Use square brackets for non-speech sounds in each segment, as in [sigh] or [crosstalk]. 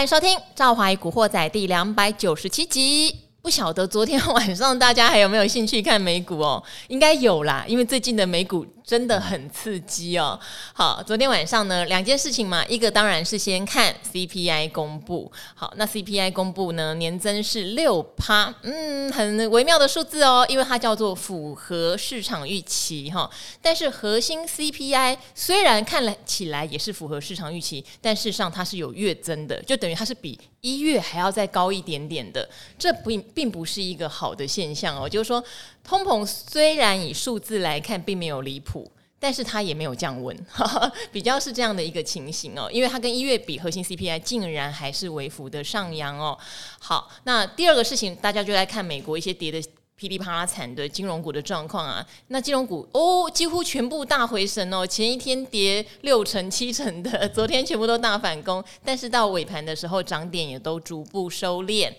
欢迎收听《赵怀古惑仔》第两百九十七集。不晓得昨天晚上大家还有没有兴趣看美股哦？应该有啦，因为最近的美股真的很刺激哦。好，昨天晚上呢，两件事情嘛，一个当然是先看 CPI 公布。好，那 CPI 公布呢，年增是六趴，嗯，很微妙的数字哦，因为它叫做符合市场预期哈。但是核心 CPI 虽然看了起来也是符合市场预期，但事实上它是有月增的，就等于它是比一月还要再高一点点的，这并并不是一个好的现象哦。就是说，通膨虽然以数字来看并没有离谱，但是它也没有降温，[laughs] 比较是这样的一个情形哦。因为它跟一月比，核心 CPI 竟然还是微幅的上扬哦。好，那第二个事情，大家就来看美国一些跌的。噼里啪啦惨的金融股的状况啊，那金融股哦，几乎全部大回神哦，前一天跌六成七成的，[laughs] 昨天全部都大反攻，但是到尾盘的时候涨点也都逐步收敛，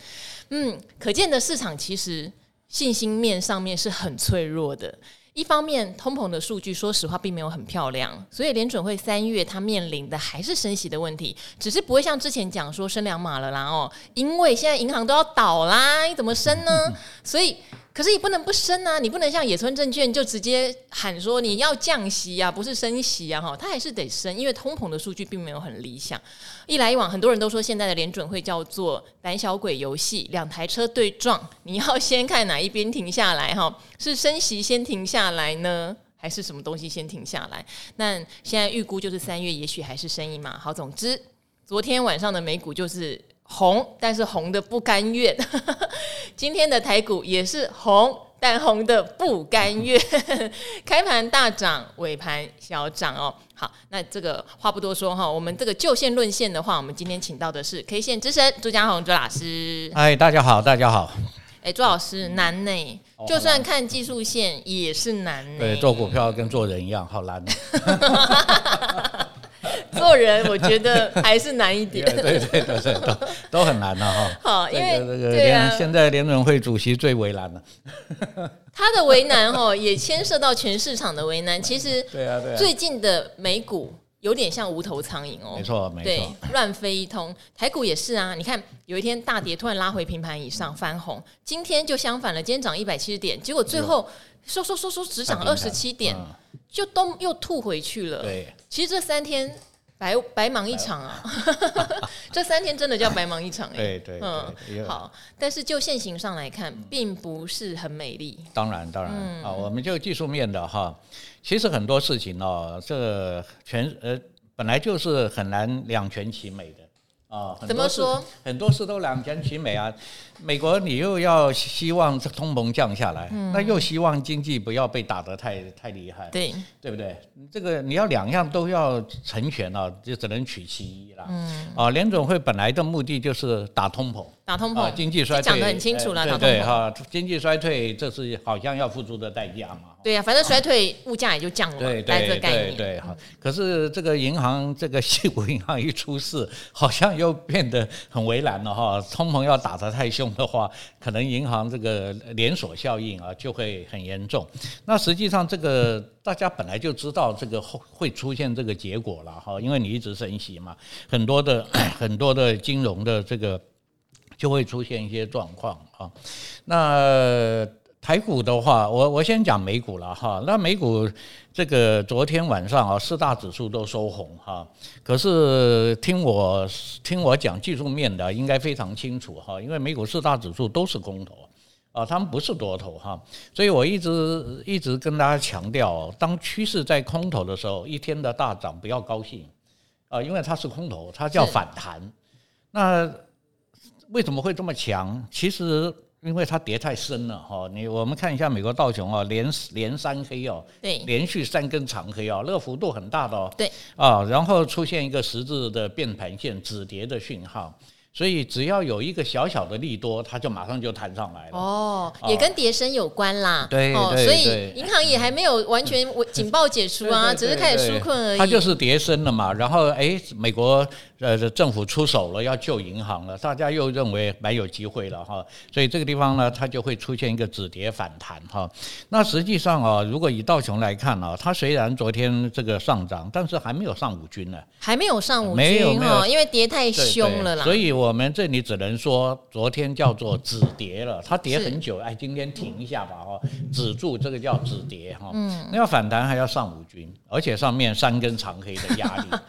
嗯，可见的市场其实信心面上面是很脆弱的。一方面，通膨的数据说实话并没有很漂亮，所以联准会三月它面临的还是升息的问题，只是不会像之前讲说升两码了啦哦，因为现在银行都要倒啦，你怎么升呢？所以。可是你不能不升啊！你不能像野村证券就直接喊说你要降息啊，不是升息啊！哈，它还是得升，因为通膨的数据并没有很理想。一来一往，很多人都说现在的联准会叫做胆小鬼游戏，两台车对撞，你要先看哪一边停下来哈？是升息先停下来呢，还是什么东西先停下来？那现在预估就是三月，也许还是升一码。好，总之昨天晚上的美股就是。红，但是红的不甘愿。[laughs] 今天的台股也是红，但红的不甘愿。[laughs] 开盘大涨，尾盘小涨哦。好，那这个话不多说哈，我们这个就线论线的话，我们今天请到的是 K 线之神朱家宏朱老师。哎，大家好，大家好。哎，朱老师难呢，就算看技术线也是难呢。对，做股票跟做人一样，好难。[laughs] 做人我觉得还是难一点，[laughs] 对对对对，都都很难的哈。[laughs] 好，因为这个连现在联准会主席最为难了。[laughs] 他的为难哦，也牵涉到全市场的为难。其实，对啊对啊，最近的美股有点像无头苍蝇哦，没错没错，对，乱飞一通。台股也是啊，你看有一天大跌，突然拉回平盘以上翻红，今天就相反了，今天涨一百七十点，结果最后收收收收只涨二十七点，就都又吐回去了。对，其实这三天。白白忙一场啊！[laughs] 这三天真的叫白忙一场哎。对对，嗯，好。但是就现行上来看，并不是很美丽。当然当然啊，我们就技术面的哈，其实很多事情哦，这全呃本来就是很难两全其美的啊。怎么说？很多事都两全其美啊。美国你又要希望这通膨降下来，嗯、那又希望经济不要被打得太太厉害，对对不对？这个你要两样都要成全了，就只能取其一了。嗯啊，联总会本来的目的就是打通膨，打通膨，经济衰退讲得很清楚了，对对哈，经济衰退这是好像要付出的代价嘛。对呀、啊，反正衰退物价也就降了，对对对对对哈。可是这个银行这个西谷银行一出事，好像又变得很为难了哈，通膨要打得太凶。的话，可能银行这个连锁效应啊就会很严重。那实际上，这个大家本来就知道这个会会出现这个结果了哈，因为你一直升息嘛，很多的很多的金融的这个就会出现一些状况啊。那台股的话，我我先讲美股了哈。那美股这个昨天晚上啊，四大指数都收红哈。可是听我听我讲技术面的，应该非常清楚哈。因为美股四大指数都是空头啊，他们不是多头哈。所以我一直一直跟大家强调，当趋势在空头的时候，一天的大涨不要高兴啊，因为它是空头，它叫反弹。那为什么会这么强？其实。因为它跌太深了哈，你我们看一下美国道琼啊，连连三黑哦，对，连续三根长黑啊，那个幅度很大的哦，对啊，然后出现一个十字的变盘线止跌的讯号。所以只要有一个小小的利多，它就马上就弹上来了。哦，也跟跌升有关啦。对，哦，所以银行也还没有完全 [laughs] 警报解除啊，只是开始纾困而已。它就是跌升了嘛，然后哎，美国呃政府出手了，要救银行了，大家又认为蛮有机会了哈，所以这个地方呢，它就会出现一个止跌反弹哈。那实际上啊，如果以道琼来看啊，它虽然昨天这个上涨，但是还没有上五均呢，还没有上五均，没有没有，因为跌太凶了啦。所以我们这里只能说，昨天叫做止跌了，它跌很久，哎，今天停一下吧哈，止住这个叫止跌哈。嗯，那要反弹还要上五均，而且上面三根长黑的压力。[laughs]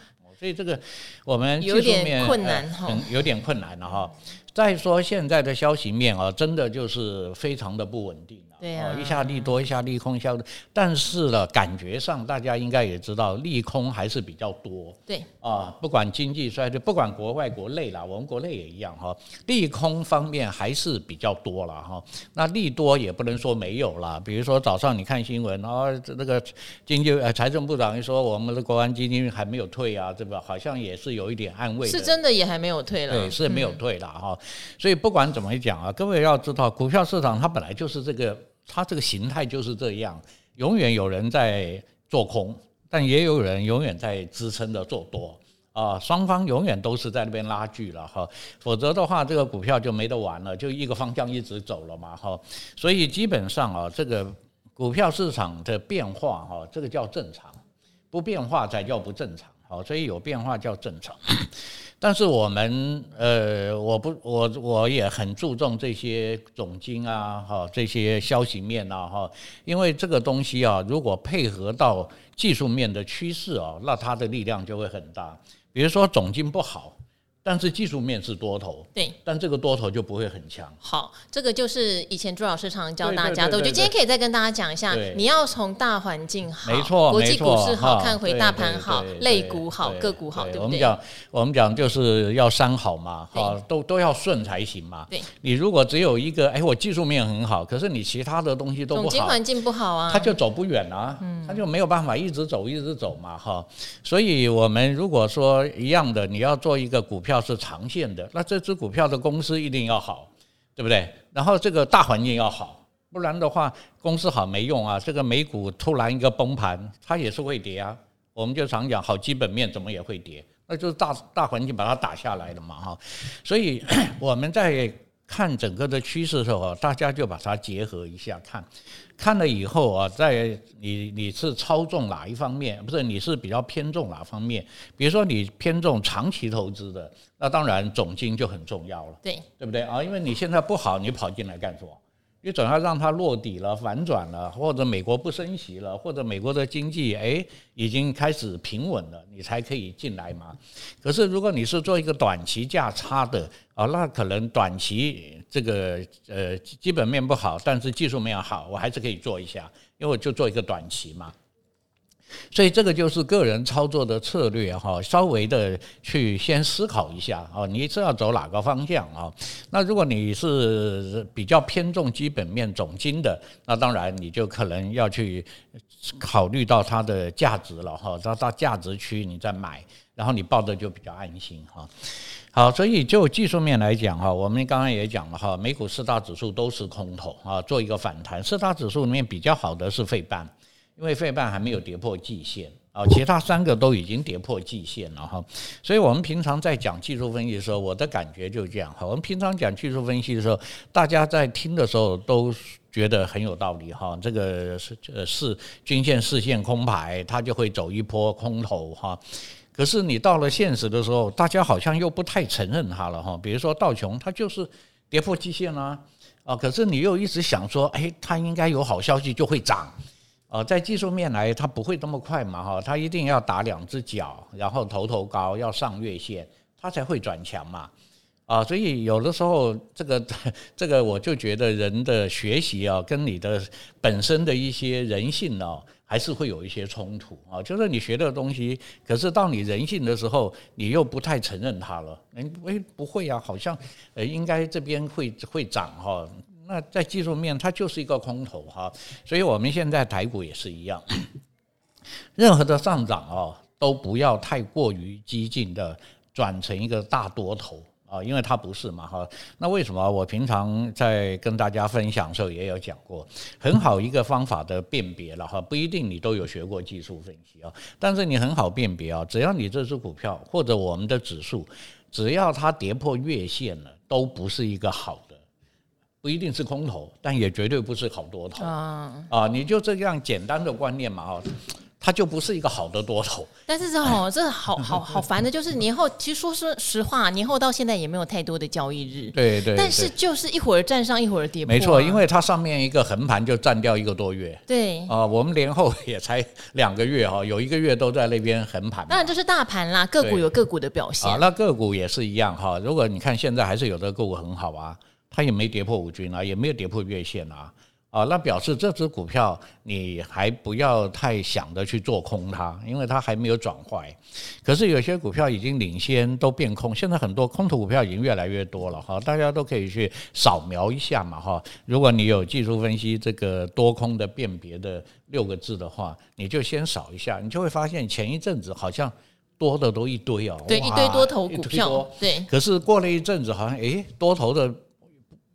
所以这个我们技术面有点困难哈，有点困难了哈。再说现在的消息面啊，真的就是非常的不稳定。对啊，一下利多，一下利空，一下，但是呢，感觉上大家应该也知道，利空还是比较多。对啊，不管经济衰退，不管国外国内啦，我们国内也一样哈，利空方面还是比较多了哈。那利多也不能说没有啦，比如说早上你看新闻啊，那个经济呃财政部长一说，我们的国安基金还没有退啊，对吧？好像也是有一点安慰。是真的也还没有退了。对，是没有退了哈。所以不管怎么讲啊，各位要知道，股票市场它本来就是这个。它这个形态就是这样，永远有人在做空，但也有人永远在支撑着做多啊，双方永远都是在那边拉锯了哈，否则的话，这个股票就没得玩了，就一个方向一直走了嘛哈，所以基本上啊，这个股票市场的变化哈，这个叫正常，不变化才叫不正常，好，所以有变化叫正常。但是我们呃，我不我我也很注重这些总经啊，哈，这些消息面啊，哈，因为这个东西啊，如果配合到技术面的趋势啊，那它的力量就会很大。比如说总经不好。但是技术面是多头，对，但这个多头就不会很强。好，这个就是以前朱老师常教大家的，我觉得今天可以再跟大家讲一下，你要从大环境好，没错，国际股市好，看回大盘好，类股好，个股好，对不对？我们讲，我们讲就是要三好嘛，好，都都要顺才行嘛。对，你如果只有一个，哎，我技术面很好，可是你其他的东西都不好，环境不好啊，它就走不远啊，它就没有办法一直走，一直走嘛，哈。所以我们如果说一样的，你要做一个股票要是长线的。那这只股票的公司一定要好，对不对？然后这个大环境要好，不然的话，公司好没用啊。这个美股突然一个崩盘，它也是会跌啊。我们就常讲，好基本面怎么也会跌，那就是大大环境把它打下来了嘛，哈。所以 [clears throat] 我们在看整个的趋势的时候，大家就把它结合一下看。看了以后啊，在你你是操纵哪一方面？不是，你是比较偏重哪方面？比如说你偏重长期投资的，那当然总金就很重要了，对对不对啊？因为你现在不好，你跑进来干什么？你总要让它落底了、反转了，或者美国不升息了，或者美国的经济诶已经开始平稳了，你才可以进来嘛。可是如果你是做一个短期价差的啊，那可能短期这个呃基本面不好，但是技术面好，我还是可以做一下，因为我就做一个短期嘛。所以这个就是个人操作的策略哈，稍微的去先思考一下啊，你是要走哪个方向啊？那如果你是比较偏重基本面总经的，那当然你就可能要去考虑到它的价值了哈，到到价值区你再买，然后你抱的就比较安心哈。好，所以就技术面来讲哈，我们刚刚也讲了哈，美股四大指数都是空头啊，做一个反弹，四大指数里面比较好的是费半。因为费半还没有跌破季线啊，其他三个都已经跌破季线了哈，所以我们平常在讲技术分析的时候，我的感觉就这样哈。我们平常讲技术分析的时候，大家在听的时候都觉得很有道理哈。这个是呃是均线视线空排，它就会走一波空头哈。可是你到了现实的时候，大家好像又不太承认它了哈。比如说道琼，它就是跌破季线啦啊，可是你又一直想说，哎，它应该有好消息就会涨。呃，在技术面来，它不会那么快嘛，哈，它一定要打两只脚，然后头头高，要上月线，它才会转强嘛，啊，所以有的时候这个 [laughs] 这个我就觉得人的学习啊，跟你的本身的一些人性呢，还是会有一些冲突啊，就是你学的东西，可是到你人性的时候，你又不太承认它了，诶，不会啊，好像呃应该这边会会涨哈。那在技术面，它就是一个空头哈，所以我们现在台股也是一样，任何的上涨哦，都不要太过于激进的转成一个大多头啊，因为它不是嘛哈。那为什么我平常在跟大家分享的时候也有讲过，很好一个方法的辨别了哈，不一定你都有学过技术分析啊，但是你很好辨别啊，只要你这只股票或者我们的指数，只要它跌破月线了，都不是一个好的，不一定是空头，但也绝对不是好多头。啊。啊，你就这样简单的观念嘛哈。它就不是一个好的多头，但是这好，这好好好烦的，[laughs] 就是年后，其实说说实话，年后到现在也没有太多的交易日，对对，但是就是一会儿站上，一会儿跌破，没错，因为它上面一个横盘就占掉一个多月，对。啊，我们年后也才两个月哈，有一个月都在那边横盘，当然这是大盘啦，个股有个股的表现。啊，那个股也是一样哈，如果你看现在还是有的个股很好啊，它也没跌破五均啊，也没有跌破月线啊。啊，那表示这只股票你还不要太想着去做空它，因为它还没有转坏。可是有些股票已经领先都变空，现在很多空头股票已经越来越多了哈，大家都可以去扫描一下嘛哈。如果你有技术分析这个多空的辨别的六个字的话，你就先扫一下，你就会发现前一阵子好像多的都一堆哦，对，一堆多头股票，对。可是过了一阵子，好像诶，多头的。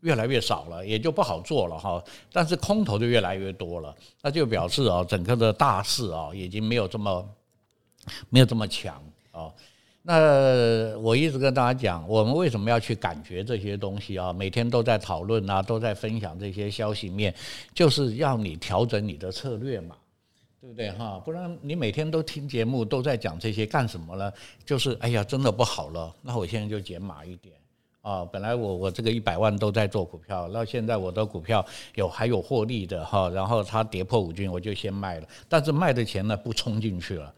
越来越少了，也就不好做了哈。但是空头就越来越多了，那就表示啊，整个的大势啊，已经没有这么没有这么强啊。那我一直跟大家讲，我们为什么要去感觉这些东西啊？每天都在讨论啊，都在分享这些消息面，就是要你调整你的策略嘛，对不对哈？不然你每天都听节目，都在讲这些干什么呢？就是哎呀，真的不好了，那我现在就减码一点。啊，本来我我这个一百万都在做股票，那现在我的股票有还有获利的哈，然后它跌破五均我就先卖了，但是卖的钱呢不冲进去了。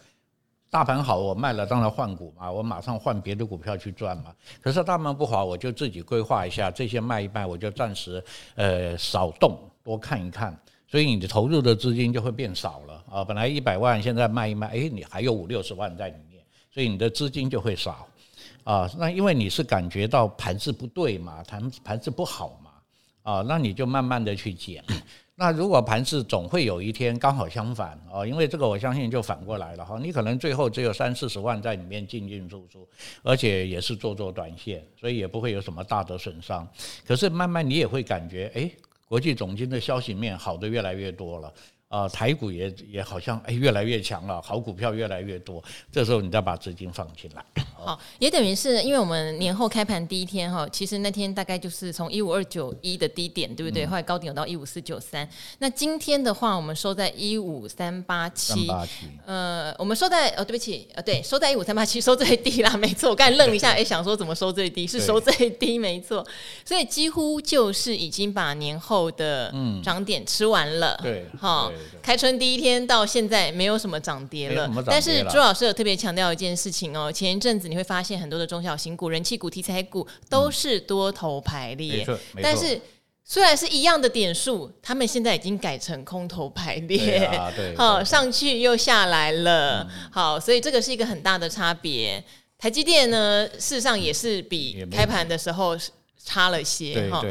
大盘好我卖了，当然换股嘛，我马上换别的股票去赚嘛。可是大盘不好，我就自己规划一下，这些卖一卖，我就暂时呃少动，多看一看，所以你的投入的资金就会变少了啊。本来一百万，现在卖一卖，哎，你还有五六十万在里面，所以你的资金就会少。啊，那因为你是感觉到盘子不对嘛，盘盘势不好嘛，啊，那你就慢慢的去减。[clears throat] 那如果盘子总会有一天刚好相反啊，因为这个我相信就反过来了哈，你可能最后只有三四十万在里面进进出出，而且也是做做短线，所以也不会有什么大的损伤。可是慢慢你也会感觉，哎，国际总经的消息面好的越来越多了。啊，台股也也好像哎越来越强了，好股票越来越多，这时候你再把资金放进来。好，也等于是因为我们年后开盘第一天哈，其实那天大概就是从一五二九一的低点，对不对？后来高点有到一五四九三。那今天的话，我们收在一五三八七。呃，我们收在哦，对不起，呃，对，收在一五三八七，收最低啦，没错。我刚才愣一下，[laughs] 哎，想说怎么收最低？是收最低，没错。所以几乎就是已经把年后的涨点吃完了。对，好。开春第一天到现在没有什么涨跌了，但是朱老师有特别强调一件事情哦，前一阵子你会发现很多的中小型股、人气股、题材股都是多头排列，但是虽然是一样的点数，他们现在已经改成空头排列，[laughs] 好，上去又下来了，好，所以这个是一个很大的差别。台积电呢，事实上也是比开盘的时候差了些哈。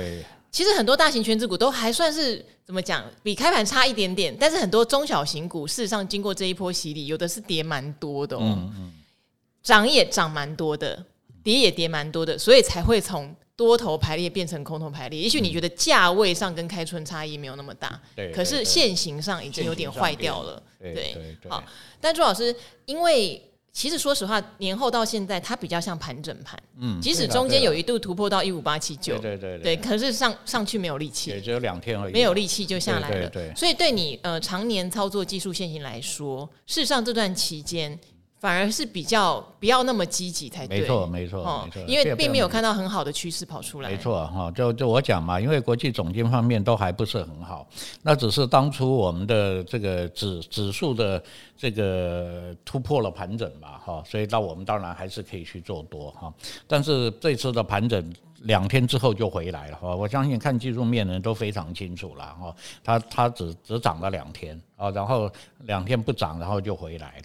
其实很多大型全职股都还算是怎么讲，比开盘差一点点，但是很多中小型股事实上经过这一波洗礼，有的是跌蛮多的哦，嗯嗯、涨也涨蛮多的，跌也跌蛮多的，所以才会从多头排列变成空头排列。也许你觉得价位上跟开春差异没有那么大，嗯、可是线型上已经有点坏掉了，对，好，但朱老师因为。其实说实话，年后到现在，它比较像盘整盘。嗯，即使中间有一度突破到一五八七九，对对对，对，可是上上去没有力气，也只有两天而已，没有力气就下来了。所以对你呃常年操作技术线型来说，事实上这段期间。反而是比较不要那么积极才对，没错没错没错，因为并没有看到很好的趋势跑出来。没错哈，就就我讲嘛，因为国际总经方面都还不是很好，那只是当初我们的这个指指数的这个突破了盘整嘛哈，所以那我们当然还是可以去做多哈，但是这次的盘整两天之后就回来了哈，我相信看技术面的人都非常清楚了哈，它它只只涨了两天啊，然后两天不涨，然后就回来了。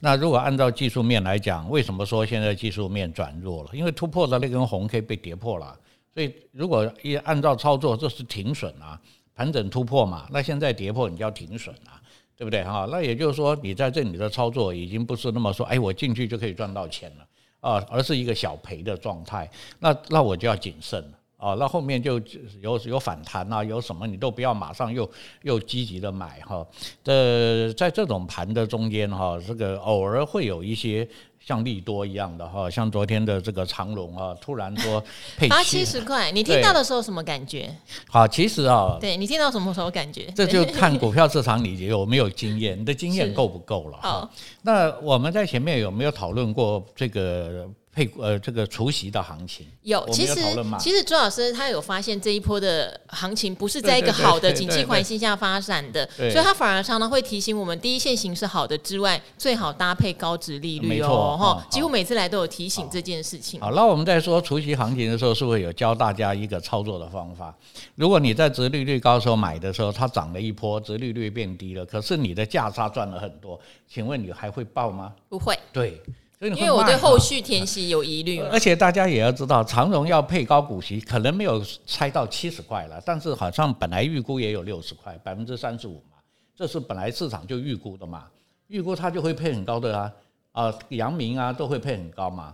那如果按照技术面来讲，为什么说现在技术面转弱了？因为突破的那根红 K 被跌破了，所以如果一按照操作，这是停损啊，盘整突破嘛，那现在跌破你就要停损啊，对不对哈？那也就是说，你在这里的操作已经不是那么说，哎，我进去就可以赚到钱了啊，而是一个小赔的状态，那那我就要谨慎了。哦，那后面就有有反弹啊，有什么你都不要马上又又积极的买哈。这在这种盘的中间哈，这个偶尔会有一些像利多一样的哈，像昨天的这个长龙啊，突然说 [laughs] 配八七十块，你听到的时候什么感觉？好，其实啊，对你听到什么时候感觉？这就 [laughs] 看股票市场你有没有经验，你的经验够不够了好。那我们在前面有没有讨论过这个？配呃，这个除夕的行情有，其实其实朱老师他有发现这一波的行情不是在一个好的景气环境下发展的，所以他反而常常会提醒我们，第一线型是好的之外，最好搭配高值利率哦，哈，几乎每次来都有提醒这件事情。好，那我们在说除夕行情的时候，是不是有教大家一个操作的方法？如果你在值利率高时候买的时候，它涨了一波，值利率变低了，可是你的价差赚了很多，请问你还会报吗？不会，对。因为我对后续填息有疑虑，而且大家也要知道，长荣要配高股息，可能没有猜到七十块了，但是好像本来预估也有六十块，百分之三十五嘛，这是本来市场就预估的嘛，预估它就会配很高的啊，啊，阳明啊都会配很高嘛，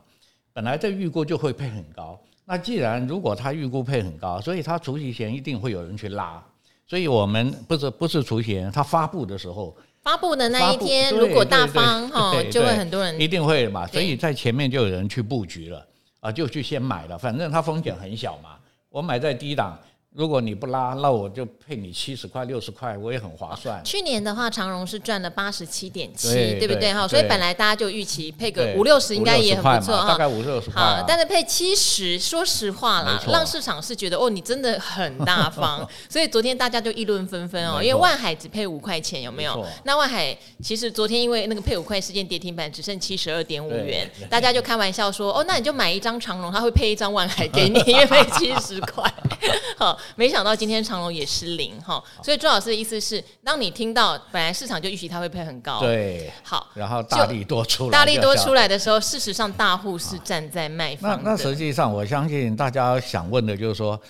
本来这预估就会配很高，那既然如果它预估配很高，所以它除息前一定会有人去拉，所以我们不是不是除息前，它发布的时候。发布的那一天，如果大方哈，就会很多人一定会嘛，所以在前面就有人去布局了啊，就去先买了，反正它风险很小嘛，我买在低档。如果你不拉，那我就配你七十块、六十块，我也很划算。去年的话，长荣是赚了八十七点七，对不对哈？所以本来大家就预期配个五六十应该也很不错哈，大概五六十块。好，但是配七十，说实话啦，让市场是觉得哦，你真的很大方。[laughs] 所以昨天大家就议论纷纷哦，因为万海只配五块钱，有没有？那万海其实昨天因为那个配五块事件跌停板，只剩七十二点五元，大家就开玩笑说哦，那你就买一张长荣，他会配一张万海给你，因为配七十块。[laughs] 好。没想到今天长隆也失灵哈，所以朱老师的意思是，当你听到本来市场就预期它会配很高，对，好，然后大力多出来，大力多出来的时候，事实上大户是站在卖方。那那实际上，我相信大家想问的就是说，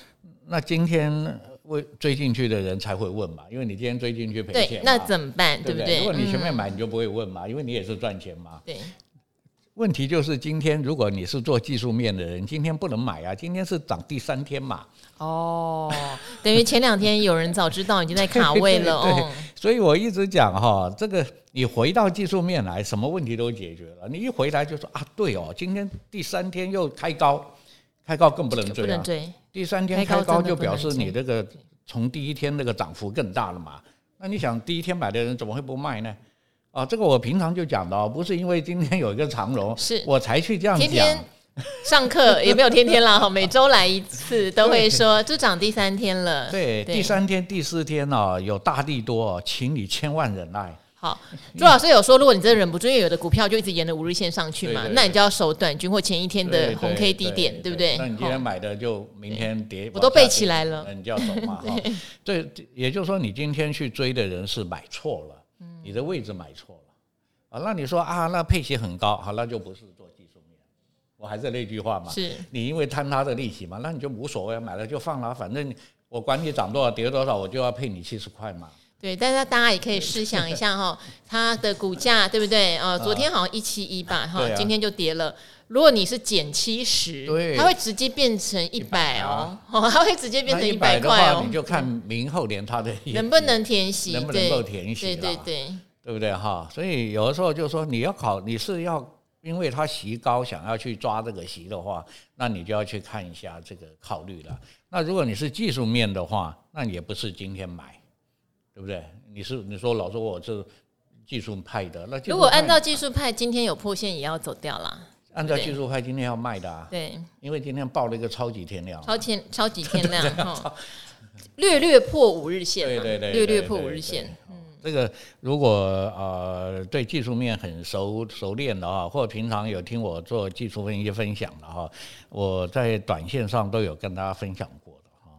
那今天为追进去的人才会问嘛？因为你今天追进去赔钱，对，那怎么办？对不对？如果你前面买，你就不会问嘛，因为你也是赚钱嘛。对。问题就是今天，如果你是做技术面的人，今天不能买啊！今天是涨第三天嘛。哦，等于前两天有人早知道已经在卡位了对，对，[laughs] 对，所以我一直讲哈，这个你回到技术面来，什么问题都解决了。你一回来就说啊，对哦，今天第三天又开高，开高更不能追啊。不能追。第三天开高就表示你这个从第一天那个涨幅更大了嘛。那你想第一天买的人怎么会不卖呢？啊，这个我平常就讲的哦，不是因为今天有一个长龙，是我才去这样讲。天天 [laughs] 上课也没有天天啦，哈，每周来一次都会说，这涨第三天了。对，第三天、第四天哦，有大地多，请你千万忍耐。好，朱老师有说，如果你真的忍不住，因为有的股票就一直沿着五日线上去嘛，那你就要守短均或前一天的红 K 低点，对不对？那你今天买的就明天跌，我都背起来了，你就要走嘛。[laughs] 对，也就是说，你今天去追的人是买错了。你的位置买错了啊？那你说啊，那配息很高，好，那就不是。我还是那句话嘛，是你因为贪他的利息嘛，那你就无所谓，买了就放了，反正我管你涨多少跌多少，我就要配你七十块嘛。对，但是大家也可以试想一下哈，[laughs] 它的股价对不对？呃，昨天好像一七一吧，哈，今天就跌了。如果你是减七十，它会直接变成一百哦，它会直接变成一百块哦。你就看明后年它的能不能填息，能不能够填息，对对对，对不对哈？所以有的时候就是说你要考，你是要因为它席高，想要去抓这个席的话，那你就要去看一下这个考虑了。那如果你是技术面的话，那也不是今天买，对不对？你是你说老说我是技术派的，那如果按照技术派，今天有破线也要走掉了。按照技术派，今天要卖的啊，对，因为今天爆了一个超级天量，超天超级天量 [laughs] 哈，略略破五日线，对对对，略略破五日线。嗯，这个如果呃对技术面很熟熟练的哈，或者平常有听我做技术分析分享的哈，我在短线上都有跟大家分享过的哈，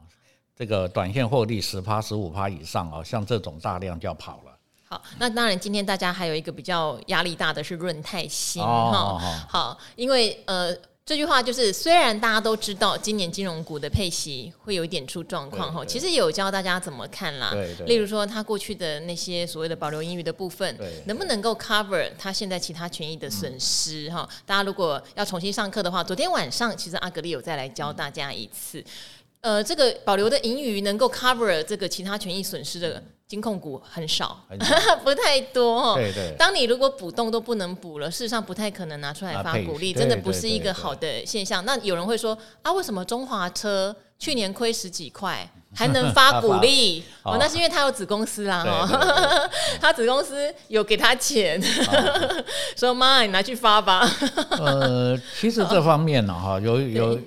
这个短线获利十趴十五趴以上啊，像这种大量就要跑了。好，那当然，今天大家还有一个比较压力大的是润泰新哈。哦、好，因为呃，这句话就是，虽然大家都知道今年金融股的配息会有一点出状况哈，其实也有教大家怎么看啦。对对。例如说，他过去的那些所谓的保留盈余的部分，能不能够 cover 他现在其他权益的损失哈？大家如果要重新上课的话，昨天晚上其实阿格力有再来教大家一次。呃，这个保留的盈余能够 cover 这个其他权益损失的。金控股很少，很少 [laughs] 不太多哈。对对。当你如果补洞都不能补了，事实上不太可能拿出来发股利，真的不是一个好的现象。那有人会说啊，为什么中华车去年亏十几块还能发股利？[laughs] 哦，那是因为他有子公司啦，哈，[laughs] 他子公司有给他钱，说妈，你拿去发吧。呃，其实这方面呢，哈，有有。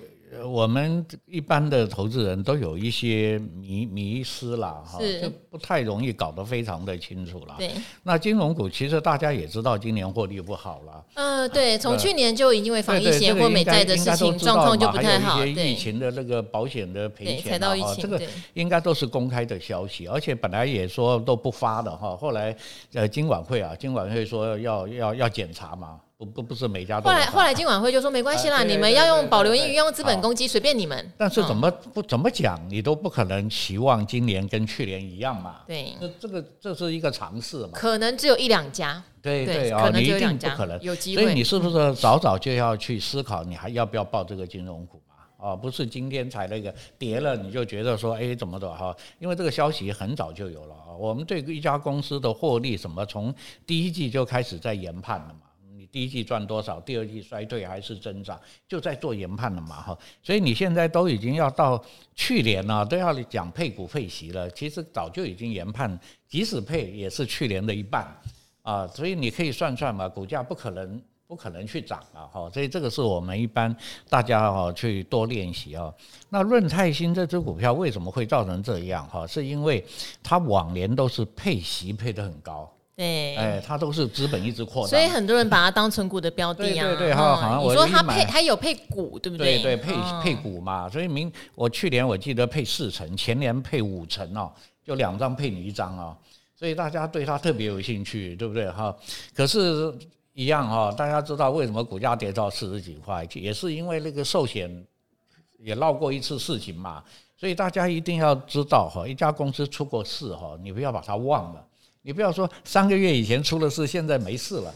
我们一般的投资人都有一些迷迷失了哈，就不太容易搞得非常的清楚了。对，那金融股其实大家也知道，今年获利不好了。呃，对，从去年就因为防疫险或美债的事情状况就不太好，还有一些疫情的那个保险的赔钱啊，这个应该都是公开的消息，而且本来也说都不发的哈，后来呃金管会啊，金管会说要要要检查嘛。不不是每家都。后来后来金管会就说没关系啦，你们要用保留盈余，用资本公积，随便你们。但是怎么不怎么讲，你都不可能期望今年跟去年一样嘛。对。这这个这是一个尝试嘛。可能只有一两家。对对啊，你一定不可能。有机会。所以你是不是早早就要去思考，你还要不要报这个金融股嘛？啊，不是今天才那个跌了，你就觉得说，哎，怎么的哈？因为这个消息很早就有了啊。我们对一家公司的获利什么，从第一季就开始在研判了嘛。第一季赚多少，第二季衰退还是增长，就在做研判了嘛哈。所以你现在都已经要到去年了，都要讲配股配息了。其实早就已经研判，即使配也是去年的一半啊。所以你可以算算嘛，股价不可能不可能去涨啊哈。所以这个是我们一般大家哈去多练习啊。那润泰新这只股票为什么会造成这样哈？是因为它往年都是配息配得很高。对，哎，它都是资本一直扩大，所以很多人把它当成股的标的啊。对对哈，好像我你说它配，它有配股，对不对？对对，配配股嘛。所以明我去年我记得配四成，前年配五成哦，就两张配你一张哦。所以大家对它特别有兴趣，对不对哈？可是，一样哈，大家知道为什么股价跌到四十几块，也是因为那个寿险也闹过一次事情嘛。所以大家一定要知道哈，一家公司出过事哈，你不要把它忘了。你不要说三个月以前出了事，现在没事了，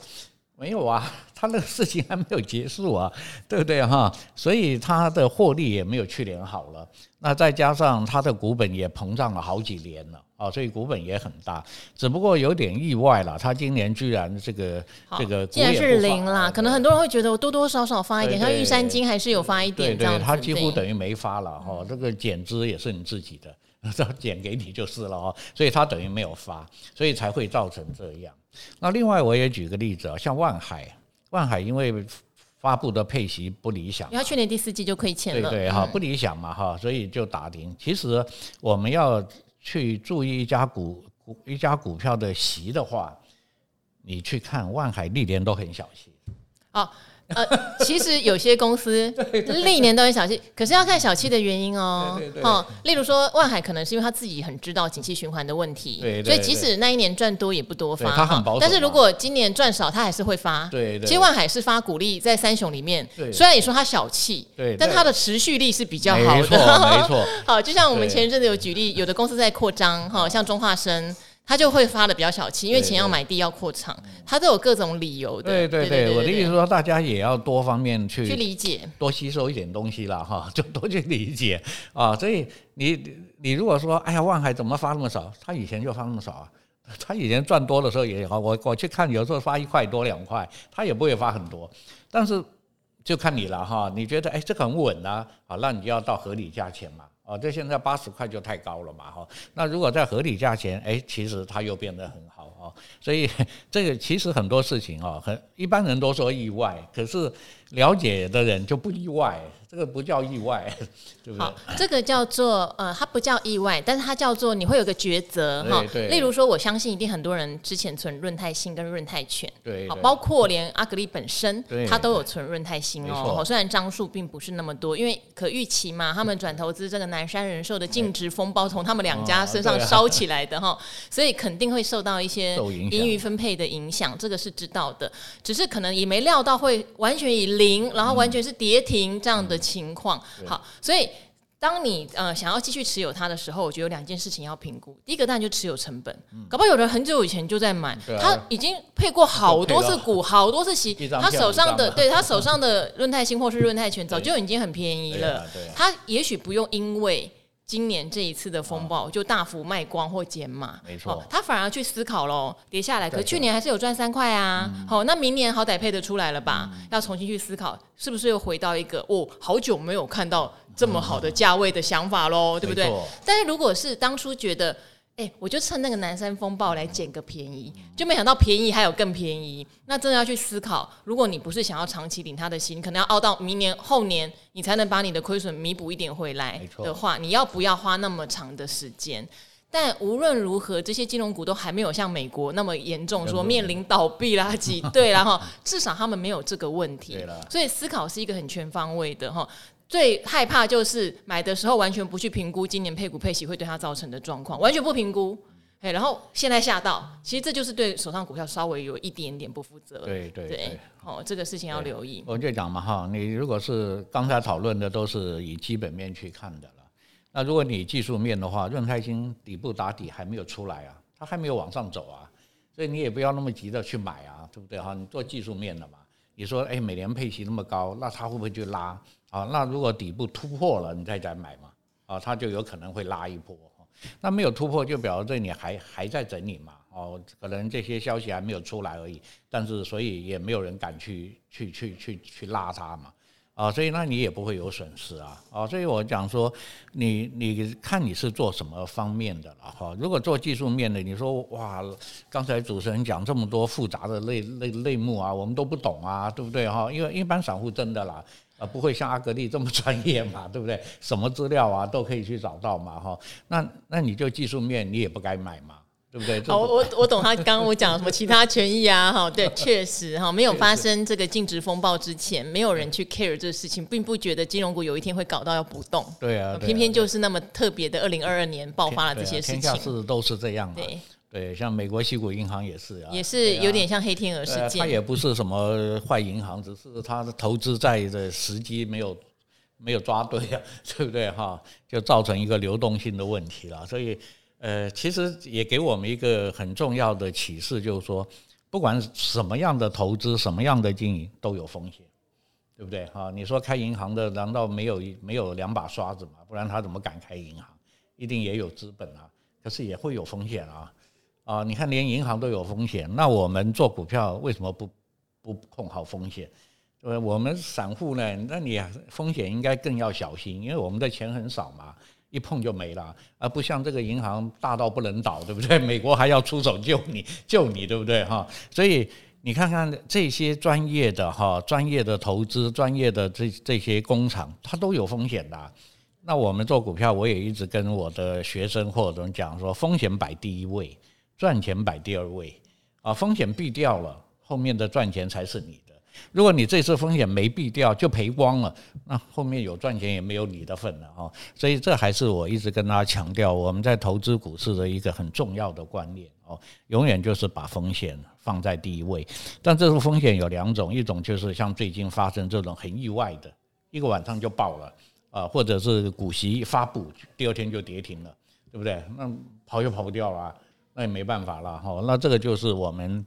没有啊，他那个事情还没有结束啊，对不对哈？所以他的获利也没有去年好了。那再加上他的股本也膨胀了好几年了啊，所以股本也很大。只不过有点意外了，他今年居然这个这个既然是零啦，可能很多人会觉得我多多少少发一点，像玉山金还是有发一点这样子。他几乎等于没发了哈，这个减资也是你自己的。这减给你就是了哦，所以他等于没有发，所以才会造成这样。那另外我也举个例子啊，像万海，万海因为发布的配息不理想，因为去年第四季就亏钱了，对对哈，不理想嘛哈，所以就打停。其实我们要去注意一家股股一家股票的息的话，你去看万海历年都很小心。哦。呃，其实有些公司 [laughs] 历年都很小气，可是要看小气的原因哦。对对对。哦，例如说万海可能是因为他自己很知道景气循环的问题，对对对，所以即使那一年赚多也不多发。他很保守。但是如果今年赚少，他还是会发。对对。其实万海是发股利在三雄里面，虽然你说他小气，但他的持续力是比较好的。没错，没错。[laughs] 好，就像我们前一阵子有举例，有的公司在扩张，哈，像中化生。他就会发的比较小气，因为钱要买地要扩厂，他都有各种理由的。对对对，我的意思说，大家也要多方面去去理解，多吸收一点东西了哈，[laughs] 就多去理解啊。所以你你如果说，哎呀，万海怎么发那么少？他以前就发那么少啊，[laughs] 他以前赚多的时候也好，我我去看，有时候发一块多两块，他也不会发很多。但是就看你了哈，你觉得哎这个很稳啊，好，那你就要到合理价钱嘛。哦，这现在八十块就太高了嘛，哈。那如果在合理价钱，哎，其实它又变得很好哦。所以这个其实很多事情哦，很一般人都说意外，可是了解的人就不意外，这个不叫意外，对不对？好，这个叫做呃，它不叫意外，但是它叫做你会有个抉择哈。例如说，我相信一定很多人之前存润泰新跟润泰全，对，好，包括连阿格力本身，他都有存润泰新哦。虽然张数并不是那么多，因为可预期嘛，他们转投资这个南山人寿的净值风暴从他们两家身上烧起来的哈，所以肯定会受到一些盈余分配的影响，这个是知道的。只是可能也没料到会完全以零，然后完全是跌停这样的。情况。好，所以当你呃想要继续持有它的时候，我觉得有两件事情要评估。第一个当然就持有成本，搞不好有人很久以前就在买，他已经配过好多次股，好多次息，他手上的对他手上的润泰新或是润泰全 [laughs] 早就已经很便宜了，他也许不用因为。今年这一次的风暴就大幅卖光或减码，没错，他反而去思考喽，跌下来，可去年还是有赚三块啊，好，那明年好歹配得出来了吧？要重新去思考，是不是又回到一个哦，好久没有看到这么好的价位的想法喽，对不对？但是如果是当初觉得。哎、欸，我就趁那个南山风暴来捡个便宜，就没想到便宜还有更便宜。那真的要去思考，如果你不是想要长期领他的息，你可能要熬到明年后年，你才能把你的亏损弥补一点回来的话，你要不要花那么长的时间？但无论如何，这些金融股都还没有像美国那么严重，说面临倒闭啦、挤兑啦哈，至少他们没有这个问题。所以思考是一个很全方位的哈。最害怕就是买的时候完全不去评估今年配股配息会对它造成的状况，完全不评估，哎，然后现在吓到，其实这就是对手上股票稍微有一点点不负责。对对对，哦，这个事情要留意。我就讲嘛哈，你如果是刚才讨论的都是以基本面去看的了，那如果你技术面的话，润泰新底部打底还没有出来啊，它还没有往上走啊，所以你也不要那么急着去买啊，对不对哈？你做技术面的嘛，你说哎，每年配息那么高，那它会不会去拉？啊，那如果底部突破了，你再再买嘛，啊，它就有可能会拉一波。那没有突破，就表示这你还还在整理嘛，哦，可能这些消息还没有出来而已。但是所以也没有人敢去去去去去拉它嘛，啊，所以那你也不会有损失啊，啊，所以我讲说，你你看你是做什么方面的了哈？如果做技术面的，你说哇，刚才主持人讲这么多复杂的类类类目啊，我们都不懂啊，对不对哈？因为一般散户真的啦。啊，不会像阿格力这么 [laughs] 专业嘛，对不对？什么资料啊都可以去找到嘛，哈。那那你就技术面，你也不该买嘛，对不对？好，我我懂他刚刚我讲什么其他权益啊，哈，对，确实哈，没有发生这个净值风暴之前，没有人去 care 这个事情，并不觉得金融股有一天会搞到要不动。对啊，偏偏就是那么特别的，二零二二年爆发了这些事情。天下事都是这样的。对。对，像美国西谷银行也是啊，也是有点像黑天鹅事件。它也不是什么坏银行，只是它的投资在的时机没有没有抓对啊，[laughs] 对不对哈？就造成一个流动性的问题了。所以，呃，其实也给我们一个很重要的启示，就是说，不管什么样的投资，什么样的经营，都有风险，对不对哈？你说开银行的难道没有没有两把刷子吗？不然他怎么敢开银行？一定也有资本啊，可是也会有风险啊。啊，你看，连银行都有风险，那我们做股票为什么不不控好风险？呃，我们散户呢？那你风险应该更要小心，因为我们的钱很少嘛，一碰就没了，而不像这个银行大到不能倒，对不对？[laughs] 美国还要出手救你，救你，对不对？哈，所以你看看这些专业的哈，专业的投资，专业的这这些工厂，它都有风险的。那我们做股票，我也一直跟我的学生或者讲说，风险摆第一位。赚钱摆第二位，啊，风险避掉了，后面的赚钱才是你的。如果你这次风险没避掉，就赔光了，那后面有赚钱也没有你的份了啊。所以这还是我一直跟大家强调，我们在投资股市的一个很重要的观念哦，永远就是把风险放在第一位。但这种风险有两种，一种就是像最近发生这种很意外的，一个晚上就爆了啊，或者是股息发布第二天就跌停了，对不对？那跑又跑不掉了。那也没办法了哈，那这个就是我们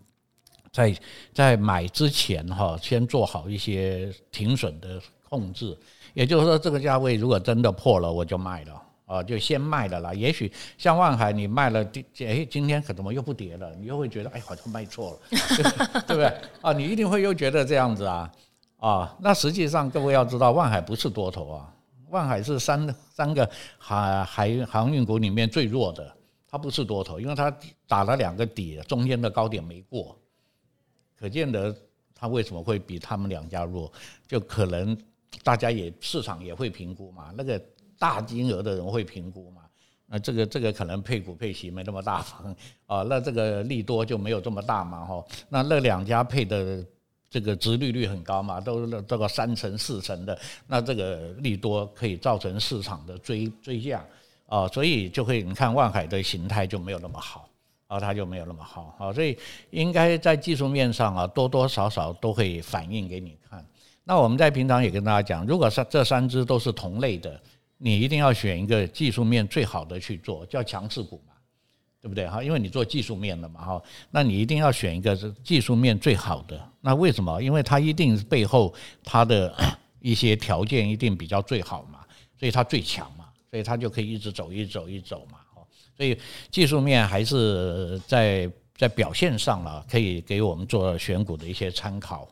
在在买之前哈，先做好一些停损的控制。也就是说，这个价位如果真的破了，我就卖了啊，就先卖了啦。也许像万海，你卖了，哎，今天可怎么又不跌了？你又会觉得，哎，好像卖错了，[laughs] 对不对？啊，你一定会又觉得这样子啊啊。那实际上，各位要知道，万海不是多头啊，万海是三三个海海航运股里面最弱的。它不是多头，因为它打了两个底，中间的高点没过，可见得它为什么会比他们两家弱，就可能大家也市场也会评估嘛，那个大金额的人会评估嘛。那这个这个可能配股配息没那么大方啊，那这个利多就没有这么大嘛哈。那那两家配的这个殖利率很高嘛，都这个三成四成的，那这个利多可以造成市场的追追价啊，所以就会你看万海的形态就没有那么好啊，它就没有那么好啊，所以应该在技术面上啊，多多少少都会反映给你看。那我们在平常也跟大家讲，如果是这三只都是同类的。你一定要选一个技术面最好的去做，叫强势股嘛，对不对哈？因为你做技术面的嘛哈，那你一定要选一个是技术面最好的。那为什么？因为它一定背后它的 [coughs] 一些条件一定比较最好嘛，所以它最强嘛，所以它就可以一直走，一走，一走嘛。哦所以技术面还是在在表现上了，可以给我们做选股的一些参考。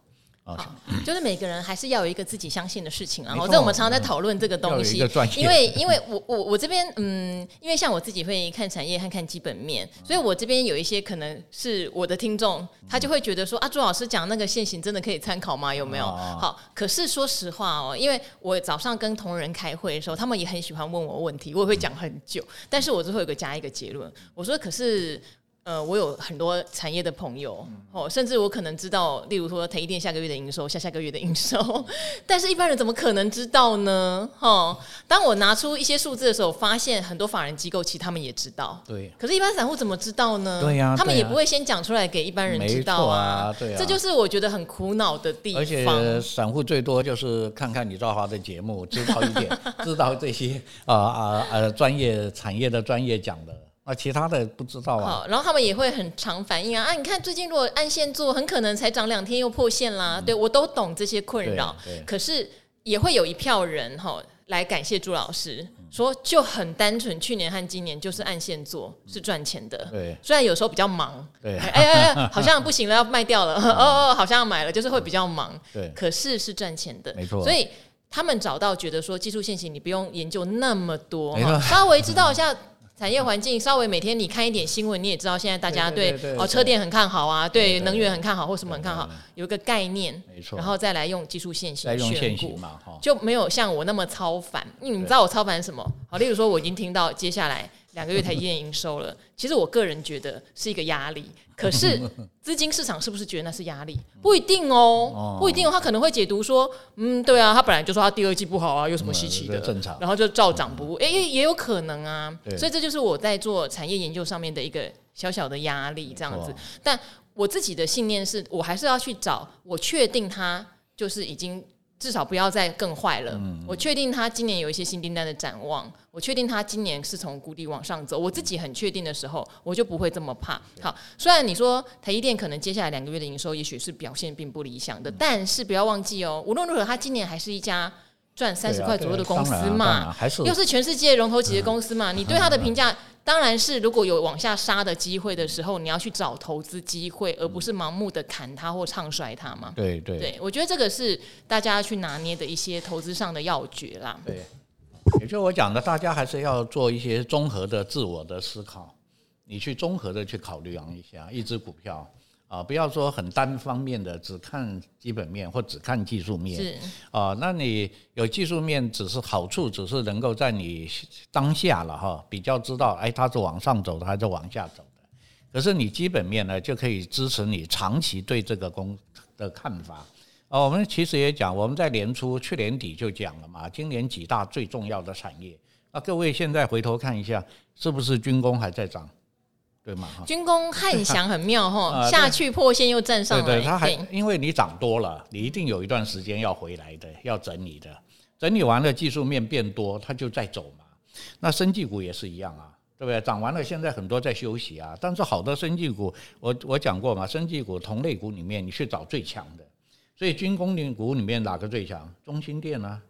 好，就是每个人还是要有一个自己相信的事情，然后这我们常常在讨论这个东西。因为，因为我我我这边，嗯，因为像我自己会看产业和看基本面，所以我这边有一些可能是我的听众，他就会觉得说啊，朱老师讲那个现行真的可以参考吗？有没有？好，可是说实话哦，因为我早上跟同仁开会的时候，他们也很喜欢问我问题，我也会讲很久，但是我最后有个加一个结论，我说可是。呃，我有很多产业的朋友，哦，甚至我可能知道，例如说台积电下个月的营收，下下个月的营收，[laughs] 但是一般人怎么可能知道呢？哦，当我拿出一些数字的时候，发现很多法人机构其实他们也知道，对，可是，一般散户怎么知道呢？对呀，他们也不会先讲出来给一般人知道啊，对啊，这就是我觉得很苦恼的地方。而且散户最多就是看看李兆华的节目，知道一点，[laughs] 知道这些啊啊呃专业产业的专业讲的。啊，其他的不知道啊。好，然后他们也会很常反映啊啊！你看最近如果按线做，很可能才涨两天又破线啦。嗯、对我都懂这些困扰，可是也会有一票人哈来感谢朱老师，说就很单纯，去年和今年就是按线做是赚钱的。对，虽然有时候比较忙，对，哎哎哎，[laughs] 好像不行了，要卖掉了，哦哦，好像要买了，就是会比较忙。对，可是是赚钱的，没错。所以他们找到觉得说技术线型你不用研究那么多，稍微知道一下。产业环境稍微每天你看一点新闻，你也知道现在大家对哦车电很看好啊，对能源很看好或什么很看好，有一个概念，没错，然后再来用技术线型选股嘛，就没有像我那么超凡。因为你知道我超凡什么？好，例如说我已经听到接下来。两个月台积电营收了，其实我个人觉得是一个压力。可是 [laughs] 资金市场是不是觉得那是压力？不一定哦，不一定哦。他可能会解读说，嗯，对啊，他本来就说他第二季不好啊，有什么稀奇的？正常。然后就照涨不误，哎，也有可能啊。所以这就是我在做产业研究上面的一个小小的压力，这样子。但我自己的信念是我还是要去找，我确定他就是已经。至少不要再更坏了。嗯、我确定他今年有一些新订单的展望，我确定他今年是从谷底往上走。我自己很确定的时候，我就不会这么怕。好，虽然你说台积电可能接下来两个月的营收也许是表现并不理想的，嗯、但是不要忘记哦，无论如何，他今年还是一家赚三十块左右的公司嘛，又是全世界龙头级的公司嘛，嗯、你对他的评价。当然是，如果有往下杀的机会的时候，你要去找投资机会，而不是盲目的砍它或唱衰它嘛。对对对，我觉得这个是大家去拿捏的一些投资上的要诀啦。对，也就我讲的，大家还是要做一些综合的自我的思考，你去综合的去考虑一下一只股票。啊，不要说很单方面的只看基本面或只看技术面，是啊，那你有技术面只是好处，只是能够在你当下了哈，比较知道哎，它是往上走的还是往下走的。可是你基本面呢，就可以支持你长期对这个公的看法。啊，我们其实也讲，我们在年初去年底就讲了嘛，今年几大最重要的产业。那各位现在回头看一下，是不是军工还在涨？对嘛？军工汉翔很妙哈，[laughs] 下去破线又站上来。对对，他还因为你涨多了，你一定有一段时间要回来的，要整理的。整理完了，技术面变多，它就再走嘛。那生技股也是一样啊，对不对？涨完了，现在很多在休息啊。但是好的生技股，我我讲过嘛，生技股同类股里面，你去找最强的。所以军工股里面哪个最强？中心电啊。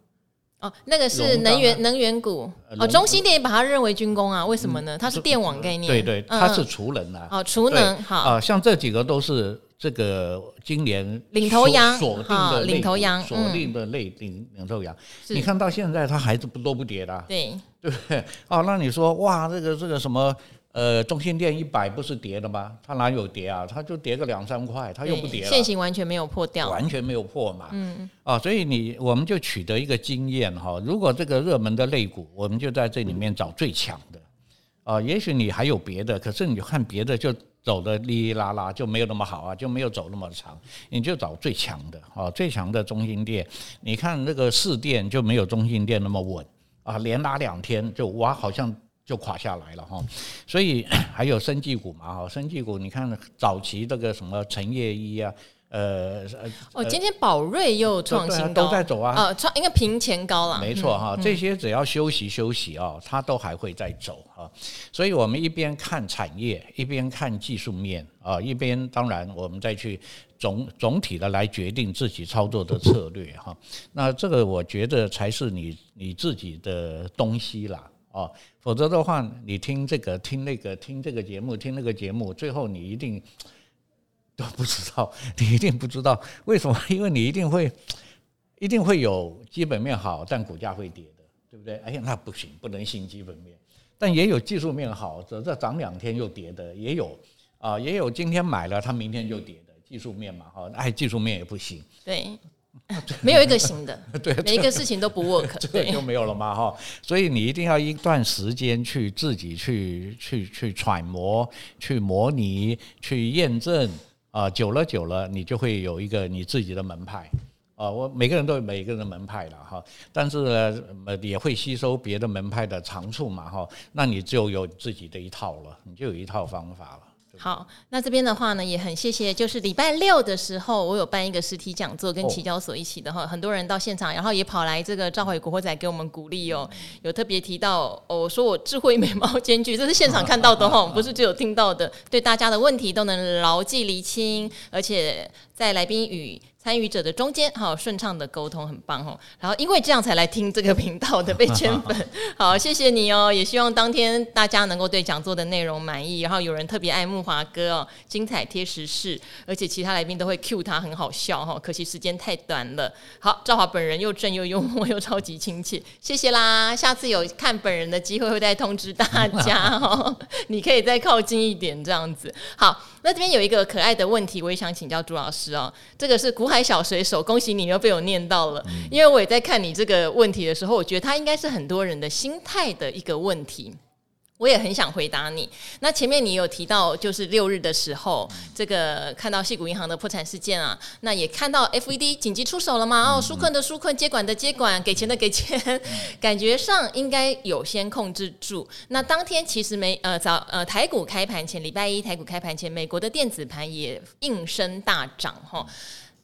哦，那个是能源能源股哦，中兴电把它认为军工啊？为什么呢？它是电网概念，对对，它是储能啊。哦，储能好啊，像这几个都是这个今年领头羊，锁定的领头羊，锁定的类领领头羊。你看到现在它还是不多不跌的，对对不对？哦，那你说哇，这个这个什么呃，中心店一百不是跌的吗？它哪有跌啊？它就跌个两三块，它又不跌了。线型完全没有破掉，完全没有破嘛。嗯啊，所以你我们就取得一个经验哈。如果这个热门的类股，我们就在这里面找最强的。啊，也许你还有别的，可是你看别的就走的哩哩啦啦，就没有那么好啊，就没有走那么长。你就找最强的啊，最强的中心店。你看那个市店就没有中心店那么稳啊，连拉两天就哇，好像。就垮下来了哈，所以还有生技股嘛哈，生技股你看早期这个什么陈业一啊，呃哦，今天宝瑞又创新高，都在走啊，呃，创应该平前高了，没错哈，这些只要休息休息啊，它都还会再走啊，所以我们一边看产业，一边看技术面啊，一边当然我们再去总总体的来决定自己操作的策略哈，那这个我觉得才是你你自己的东西啦。哦，否则的话，你听这个听那个听这个节目听那个节目，最后你一定 [tsk] 都不知道，你一定不知道为什么？因为你一定会 [tsk] 一定会有基本面好，但股价会跌的，对不对？哎呀，那不行，不能信基本面。但也有技术面好，这这涨两天又跌的，也有啊，也有今天买了，它明天就跌的技术面嘛，哈，哎，技术面也不行。对。[laughs] 没有一个行的，[laughs] 对，每一个事情都不 work，[laughs] 对，就没有了嘛哈。所以你一定要一段时间去自己去去去揣摩、去模拟、去验证啊。久了久了，你就会有一个你自己的门派啊。我每个人都有每个人的门派了哈，但是呢，也会吸收别的门派的长处嘛哈。那你就有自己的一套了，你就有一套方法了。好，那这边的话呢，也很谢谢，就是礼拜六的时候，我有办一个实体讲座，跟期交所一起的哈，很多人到现场，然后也跑来这个召回古惑仔给我们鼓励哦，有特别提到哦，说我智慧美貌兼具，这是现场看到的哈，[laughs] 不是只有听到的，对大家的问题都能牢记厘清，而且在来宾与参与者的中间，好顺畅的沟通，很棒哦。然后因为这样才来听这个频道的被圈粉，[laughs] 好谢谢你哦。也希望当天大家能够对讲座的内容满意。然后有人特别爱慕华哥哦，精彩贴实事，而且其他来宾都会 cue 他，很好笑哈。可惜时间太短了。好，赵华本人又正又幽默又超级亲切，谢谢啦。下次有看本人的机会会再通知大家哦。[laughs] 你可以再靠近一点这样子。好，那这边有一个可爱的问题，我也想请教朱老师哦。这个是古海。小水手，恭喜你又被我念到了。因为我也在看你这个问题的时候，我觉得他应该是很多人的心态的一个问题。我也很想回答你。那前面你有提到，就是六日的时候，这个看到矽谷银行的破产事件啊，那也看到 FED 紧急出手了吗？哦，纾困的纾困，接管的接管，给钱的给钱，[laughs] 感觉上应该有先控制住。那当天其实没呃早呃台股开盘前，礼拜一台股开盘前，美国的电子盘也应声大涨哈。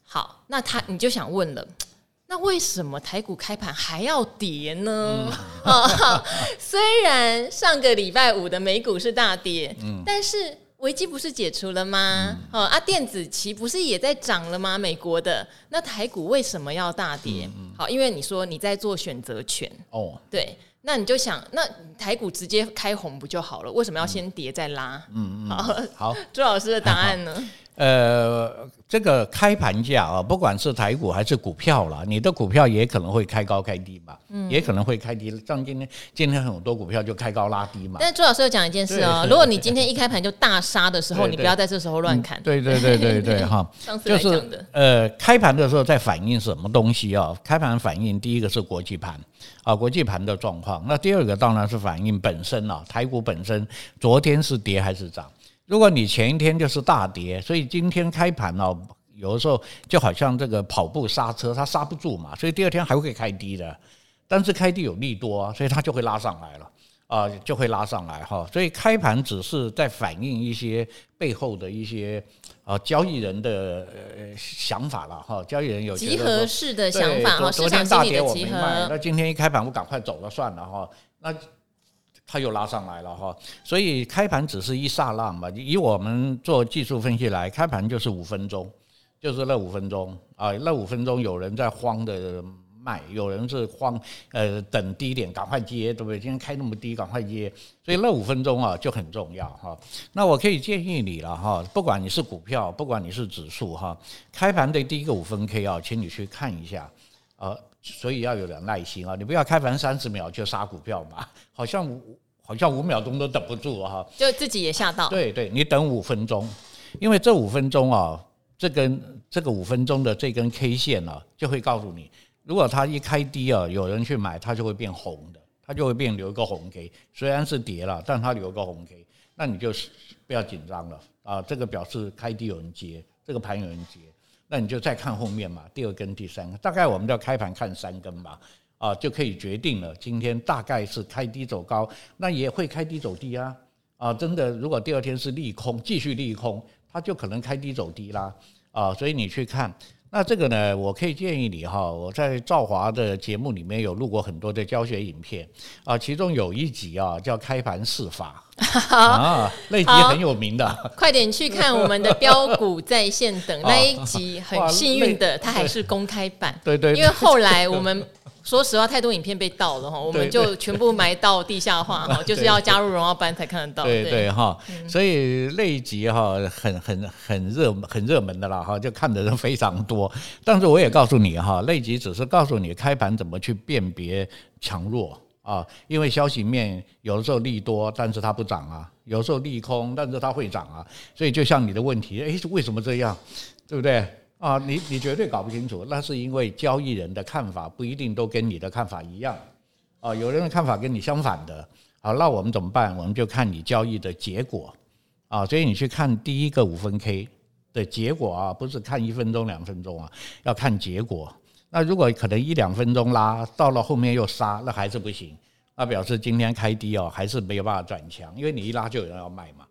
好，那他你就想问了，[tsk] 那为什么台股开盘还要跌呢？嗯、[laughs] 虽然上个礼拜五的美股是大跌，嗯、但是危机不是解除了吗？哦、嗯、啊，电子期不是也在涨了吗？美国的那台股为什么要大跌？好，因为你说你在做选择权哦，对，那你就想，那台股直接开红不就好了？为什么要先跌再拉？嗯嗯，好，好，[laughs] 朱老师的答案呢？[laughs] 呃，这个开盘价啊，不管是台股还是股票啦，你的股票也可能会开高开低嘛，嗯，也可能会开低。像今天，今天很多股票就开高拉低嘛。但是朱老师有讲一件事哦，如果你今天一开盘就大杀的时候，你不要在这时候乱砍。对对对对对 [laughs] 哈，就是呃，开盘的时候在反映什么东西啊？开盘反映第一个是国际盘啊，国际盘的状况。那第二个当然是反映本身啊，台股本身昨天是跌还是涨？如果你前一天就是大跌，所以今天开盘哦，有的时候就好像这个跑步刹车，它刹不住嘛，所以第二天还会开低的。但是开低有利多啊，所以它就会拉上来了啊，就会拉上来哈。所以开盘只是在反映一些背后的一些啊交易人的想法了哈。交易人有集合式的想法哈，昨天大跌我明白，那今天一开盘我赶快走了算了哈。那它又拉上来了哈，所以开盘只是一刹那嘛。以我们做技术分析来，开盘就是五分钟，就是那五分钟啊，那五分钟有人在慌的卖，有人是慌呃等低点赶快接，对不对？今天开那么低，赶快接，所以那五分钟啊就很重要哈。那我可以建议你了哈，不管你是股票，不管你是指数哈，开盘的第一个五分 K 啊，请你去看一下啊。所以要有点耐心啊！你不要开盘三十秒就杀股票嘛，[laughs] 好像好像五秒钟都等不住哈，就自己也吓到。对对，你等五分钟，因为这五分钟啊，这根这个五分钟的这根 K 线啊，就会告诉你，如果它一开低啊，有人去买，它就会变红的，它就会变留一个红 K，虽然是跌了，但它留个红 K，那你就不要紧张了啊，这个表示开低有人接，这个盘有人接，那你就再看后面嘛，第二根、第三根，大概我们要开盘看三根吧。啊，就可以决定了。今天大概是开低走高，那也会开低走低啊。啊，真的，如果第二天是利空，继续利空，它就可能开低走低啦。啊，所以你去看，那这个呢，我可以建议你哈。我在赵华的节目里面有录过很多的教学影片啊，其中有一集啊叫开盘试法 [laughs] 啊，那集很有名的。[laughs] 快点去看我们的标股在线等 [laughs] 那一集，很幸运的，它还是公开版。对对，因为后来我们。说实话，太多影片被盗了哈，我们就全部埋到地下化哈，[laughs] 就是要加入荣耀班才看得到。对对哈，所以那一集哈很很很热很热门的啦哈，就看的人非常多。但是我也告诉你哈，那一集只是告诉你开盘怎么去辨别强弱啊，因为消息面有的时候利多，但是它不涨啊；有时候利空，但是它会涨啊。所以就像你的问题，诶，为什么这样？对不对？啊，你你绝对搞不清楚，那是因为交易人的看法不一定都跟你的看法一样，啊，有人的看法跟你相反的，好，那我们怎么办？我们就看你交易的结果，啊，所以你去看第一个五分 K 的结果啊，不是看一分钟两分钟啊，要看结果。那如果可能一两分钟拉到了后面又杀，那还是不行，那表示今天开低哦，还是没有办法转强，因为你一拉就有人要卖嘛，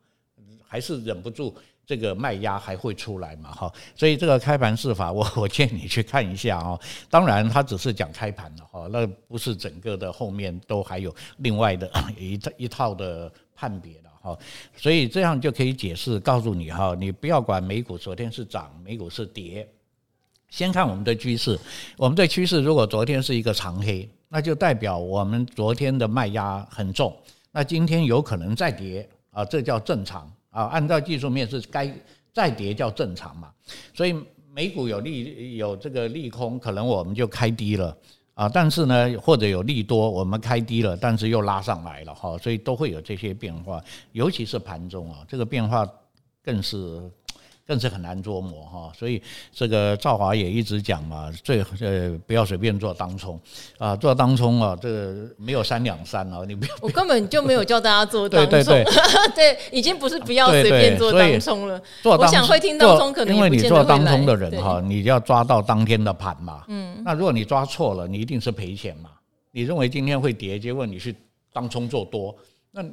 还是忍不住。这个卖压还会出来嘛？哈，所以这个开盘试法，我我建议你去看一下哦。当然，它只是讲开盘的哈，那不是整个的后面都还有另外的一一套的判别的哈。所以这样就可以解释，告诉你哈，你不要管美股昨天是涨，美股是跌，先看我们的趋势。我们的趋势如果昨天是一个长黑，那就代表我们昨天的卖压很重，那今天有可能再跌啊，这叫正常。啊，按照技术面是该再跌叫正常嘛，所以美股有利有这个利空，可能我们就开低了啊，但是呢，或者有利多，我们开低了，但是又拉上来了哈，所以都会有这些变化，尤其是盘中啊，这个变化更是。更是很难捉摸哈，所以这个赵华也一直讲嘛，最呃不要随便做当冲啊，做当冲啊，这个没有三两三啊，你不要。[laughs] 我根本就没有叫大家做当冲，对对对，[laughs] 对，已经不是不要随便做当冲了。做当我想会听当冲，可能因为你做当冲的人哈，你要抓到当天的盘嘛。嗯。那如果你抓错了，你一定是赔钱嘛。你认为今天会跌，结果你去当冲做多，那。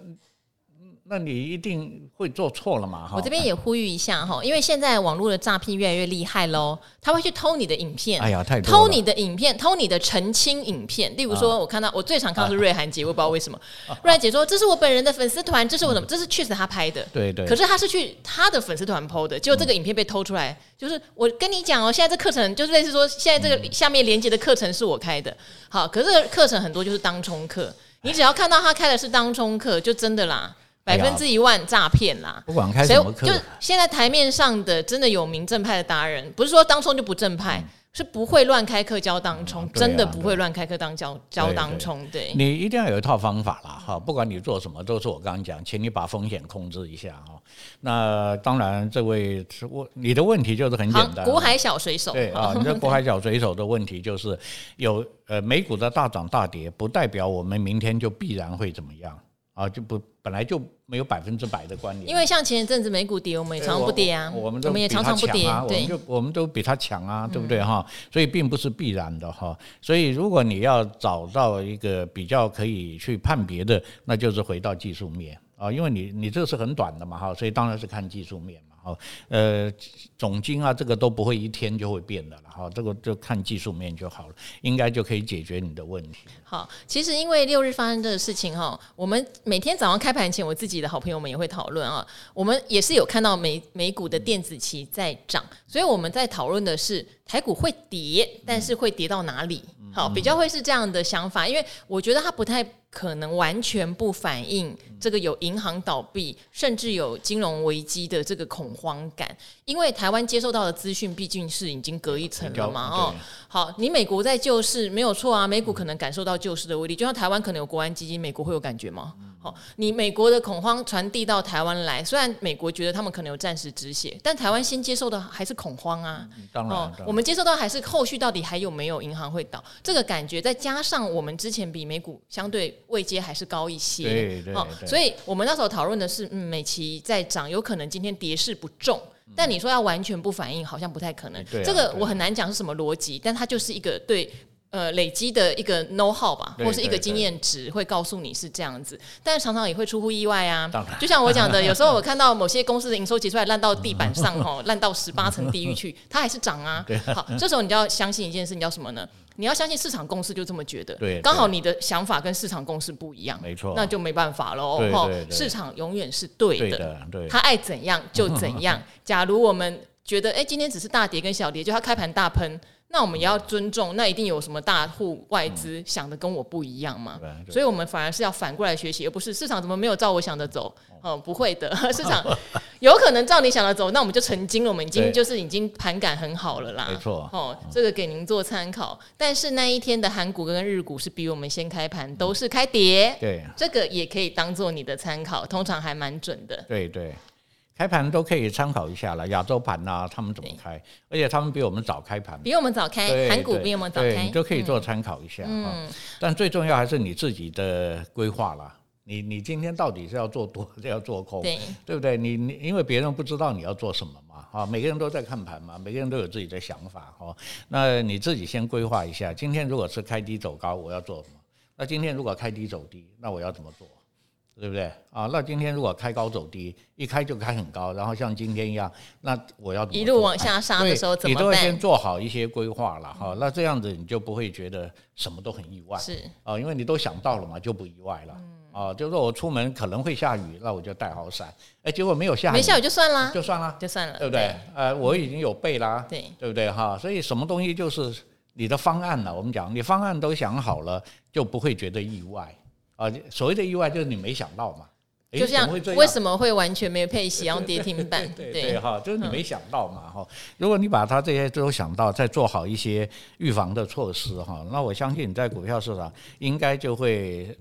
那你一定会做错了嘛？哈！我这边也呼吁一下哈，因为现在网络的诈骗越来越厉害喽，他会去偷你的影片，哎呀，太偷你的影片，偷你的澄清影片。例如说，我看到我最常看到是瑞涵姐，我不知道为什么，[laughs] 瑞涵姐说这是我本人的粉丝团，这是我什么？这是确实他拍的，对对。可是他是去他的粉丝团 PO 的，结果这个影片被偷出来，就是我跟你讲哦，现在这课程就是类似说，现在这个下面连接的课程是我开的，好，可是课程很多就是当冲课，你只要看到他开的是当冲课，就真的啦。百分之一万诈骗啦！不管开什么课，就现在台面上的真的有名正派的达人，不是说当冲就不正派，嗯、是不会乱开课教当冲，嗯啊、真的不会乱开课当教教当冲。对，你一定要有一套方法啦，哈！不管你做什么，都是我刚刚讲，请你把风险控制一下哈。那当然，这位问你的问题就是很简单，股海小水手对啊，[laughs] 你这股海小水手的问题就是有呃美股的大涨大跌，不代表我们明天就必然会怎么样。啊，就不本来就没有百分之百的关联，因为像前一阵子美股跌，我们也常常不跌啊，我们我们也常常不跌，我们就我们都比它强啊，对不对哈？所以并不是必然的哈。所以如果你要找到一个比较可以去判别的，那就是回到技术面啊，因为你你这个是很短的嘛哈，所以当然是看技术面。好，呃，总金啊，这个都不会一天就会变的了哈，这个就看技术面就好了，应该就可以解决你的问题。好，其实因为六日发生这个事情哈，我们每天早上开盘前，我自己的好朋友们也会讨论啊，我们也是有看到美美股的电子期在涨，所以我们在讨论的是台股会跌，但是会跌到哪里？好，比较会是这样的想法，因为我觉得它不太可能完全不反映这个有银行倒闭，甚至有金融危机的这个恐慌感，因为台湾接受到的资讯毕竟是已经隔一层了嘛。哦，好，你美国在救市没有错啊，美股可能感受到救市的威力，就像台湾可能有国安基金，美国会有感觉吗？好，你美国的恐慌传递到台湾来，虽然美国觉得他们可能有暂时止血，但台湾先接受的还是恐慌啊。当然，哦，我们接受到还是后续到底还有没有银行会倒这个感觉，再加上我们之前比美股相对位阶还是高一些，对对，哦，所以我们那时候讨论的是，嗯，美期在涨，有可能今天跌势不重，但你说要完全不反应，好像不太可能。这个我很难讲是什么逻辑，但它就是一个对。呃，累积的一个 know how 吧，或是一个经验值，会告诉你是这样子，但是常常也会出乎意外啊。就像我讲的，有时候我看到某些公司的营收结出来烂到地板上哦，[laughs] 烂到十八层地狱去，它还是涨啊。[laughs] 好，这时候你就要相信一件事，你叫什么呢？你要相信市场共识就这么觉得。对，刚好你的想法跟市场共识不一样，没错，那就没办法喽。市场永远是对的，对，他爱怎样就怎样。[laughs] 假如我们觉得，哎，今天只是大跌跟小跌，就他开盘大喷。那我们也要尊重，那一定有什么大户外资想的跟我不一样嘛？所以，我们反而是要反过来学习，而不是市场怎么没有照我想的走？哦，不会的，[laughs] 市场 [laughs] 有可能照你想的走，那我们就成精了，我们已经就是已经盘感很好了啦。没错，哦，这个给您做参考。但是那一天的韩股跟日股是比我们先开盘，都是开跌。对，这个也可以当做你的参考，通常还蛮准的。对对。开盘都可以参考一下了，亚洲盘呐，他们怎么开？而且他们比我们早开盘，比我们早开，韩股比我们早开，你都可以做参考一下。嗯，但最重要还是你自己的规划啦。你你今天到底是要做多，[laughs] 要做空？对，对不对？你你因为别人不知道你要做什么嘛，啊，每个人都在看盘嘛，每个人都有自己的想法哦。那你自己先规划一下，今天如果是开低走高，我要做什么？那今天如果开低走低，那我要怎么做？对不对啊？那今天如果开高走低，一开就开很高，然后像今天一样，那我要一路往下杀的时候怎么办？你都要先做好一些规划了哈。那这样子你就不会觉得什么都很意外，是啊，因为你都想到了嘛，就不意外了。啊，就是说我出门可能会下雨，那我就带好伞。哎，结果没有下雨，没下雨就算了，就算了，就算了，对不对？呃，我已经有备啦，对，对不对哈？所以什么东西就是你的方案了。我们讲，你方案都想好了，就不会觉得意外。啊，所谓的意外就是你没想到嘛，就像为什么会完全没有配息，然后跌停板？对对哈，就是你没想到嘛哈。如果你把它这些都想到，再做好一些预防的措施哈，那我相信你在股票市场应该就会。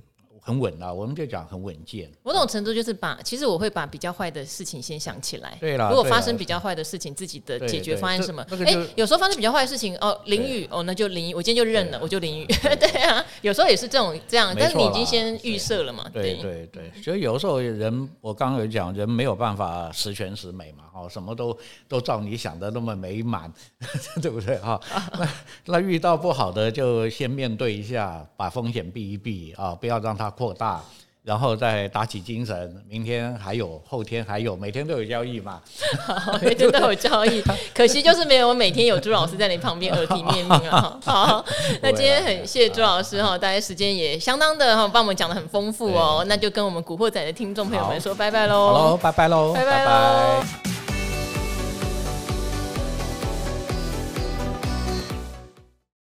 很稳啊，我们就讲很稳健。某种程度就是把，其实我会把比较坏的事情先想起来。对啦，如果发生比较坏的事情，自己的解决方案是什么？哎，有时候发生比较坏的事情，哦，淋雨，哦，那就淋雨。我今天就认了，我就淋雨。[laughs] 对啊，有时候也是这种这样，但是你已经先预设了嘛。对对对，所以有时候人，我刚刚有讲，人没有办法十全十美嘛，哦，什么都都照你想的那么美满，[laughs] 对不对哈？那 [laughs] 那遇到不好的就先面对一下，把风险避一避啊，不要让它。扩大，然后再打起精神。明天还有，后天还有，每天都有交易嘛？好，[laughs] 每天都有交易。[laughs] 可惜就是没有我每天有朱老师在你旁边耳提面命啊。[laughs] 好，那今天很谢谢朱老师哈，大家时间也相当的哈，帮我们讲的很丰富哦。那就跟我们古惑仔的听众朋友们说拜拜喽。好喽，拜拜喽，拜拜喽。